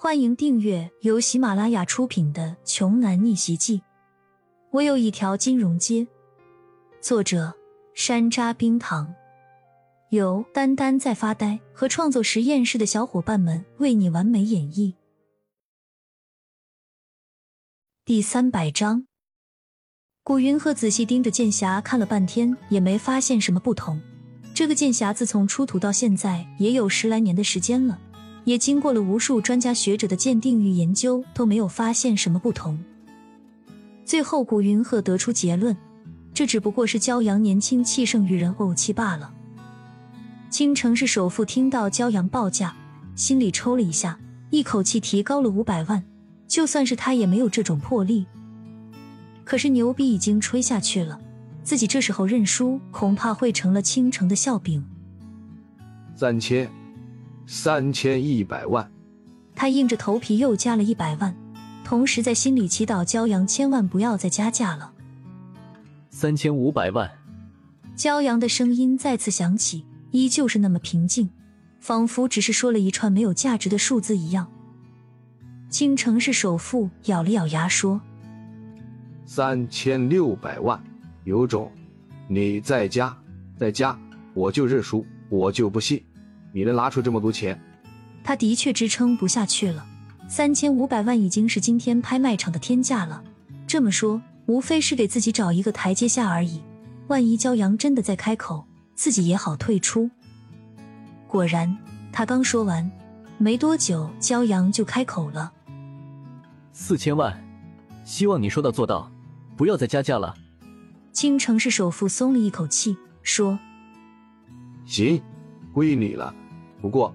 欢迎订阅由喜马拉雅出品的《穷男逆袭记》。我有一条金融街。作者：山楂冰糖，由丹丹在发呆和创作实验室的小伙伴们为你完美演绎。第三百章，古云鹤仔细盯着剑侠看了半天，也没发现什么不同。这个剑侠自从出土到现在，也有十来年的时间了。也经过了无数专家学者的鉴定与研究，都没有发现什么不同。最后，古云鹤得出结论：这只不过是骄阳年轻气盛与人怄气罢了。青城市首富听到骄阳报价，心里抽了一下，一口气提高了五百万。就算是他，也没有这种魄力。可是牛逼已经吹下去了，自己这时候认输，恐怕会成了青城的笑柄。三千。三千一百万，他硬着头皮又加了一百万，同时在心里祈祷骄阳千万不要再加价了。三千五百万，骄阳的声音再次响起，依旧是那么平静，仿佛只是说了一串没有价值的数字一样。青城市首富咬了咬牙说：“三千六百万，有种，你再加再加，我就认输，我就不信。”你能拿出这么多钱？他的确支撑不下去了。三千五百万已经是今天拍卖场的天价了。这么说，无非是给自己找一个台阶下而已。万一骄阳真的再开口，自己也好退出。果然，他刚说完，没多久，骄阳就开口了：“四千万，希望你说到做到，不要再加价了。”青城市首富松了一口气，说：“行。”归你了，不过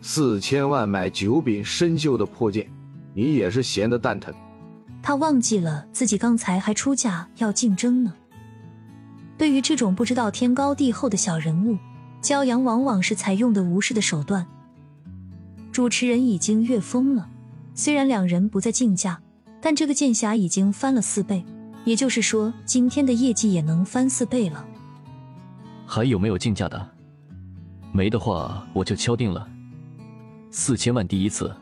四千万买九柄生锈的破剑，你也是闲得蛋疼。他忘记了自己刚才还出价要竞争呢。对于这种不知道天高地厚的小人物，骄阳往往是采用的无视的手段。主持人已经越疯了，虽然两人不再竞价，但这个剑侠已经翻了四倍，也就是说今天的业绩也能翻四倍了。还有没有竞价的？没的话，我就敲定了。四千万第一次，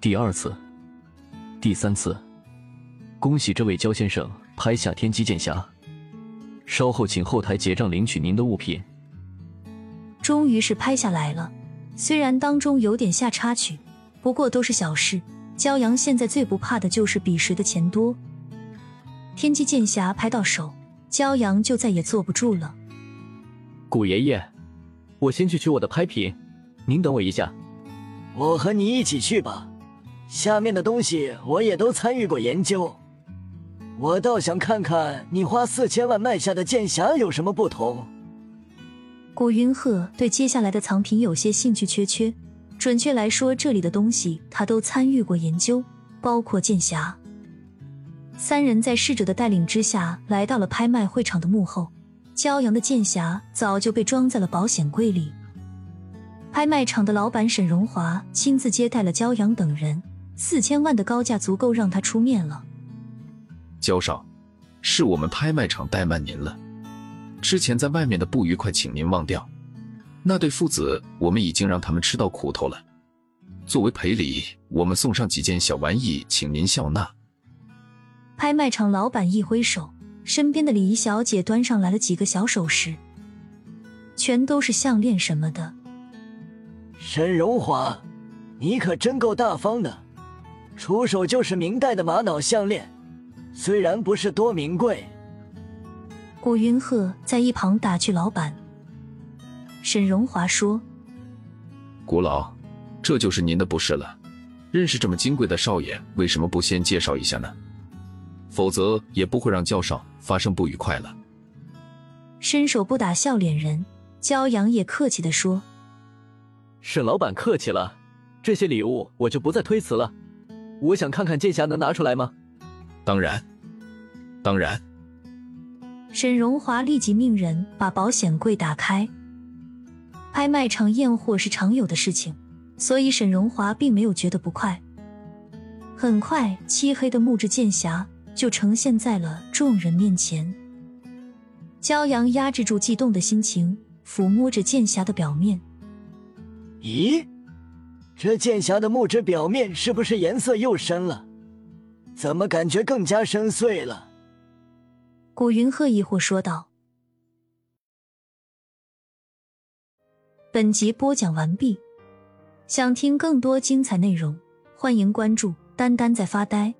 第二次，第三次。恭喜这位焦先生拍下天机剑侠。稍后请后台结账领取您的物品。终于是拍下来了，虽然当中有点下插曲，不过都是小事。骄阳现在最不怕的就是比谁的钱多。天机剑侠拍到手，骄阳就再也坐不住了。古爷爷。我先去取我的拍品，您等我一下。我和你一起去吧，下面的东西我也都参与过研究。我倒想看看你花四千万卖下的剑侠有什么不同。古云鹤对接下来的藏品有些兴趣缺缺，准确来说，这里的东西他都参与过研究，包括剑侠。三人在侍者的带领之下来到了拍卖会场的幕后。骄阳的剑匣早就被装在了保险柜里。拍卖场的老板沈荣华亲自接待了骄阳等人，四千万的高价足够让他出面了。焦少，是我们拍卖场怠慢您了。之前在外面的不愉快，请您忘掉。那对父子，我们已经让他们吃到苦头了。作为赔礼，我们送上几件小玩意，请您笑纳。拍卖场老板一挥手。身边的礼仪小姐端上来了几个小首饰，全都是项链什么的。沈荣华，你可真够大方的，出手就是明代的玛瑙项链，虽然不是多名贵。古云鹤在一旁打趣老板。沈荣华说：“古老，这就是您的不是了。认识这么金贵的少爷，为什么不先介绍一下呢？”否则也不会让焦少发生不愉快了。伸手不打笑脸人，骄阳也客气的说：“沈老板客气了，这些礼物我就不再推辞了。我想看看剑侠能拿出来吗？”“当然，当然。”沈荣华立即命人把保险柜打开。拍卖场验货是常有的事情，所以沈荣华并没有觉得不快。很快，漆黑的木质剑匣。就呈现在了众人面前。骄阳压制住悸动的心情，抚摸着剑匣的表面。咦，这剑匣的木质表面是不是颜色又深了？怎么感觉更加深邃了？古云鹤疑惑说道。本集播讲完毕，想听更多精彩内容，欢迎关注“丹丹在发呆”。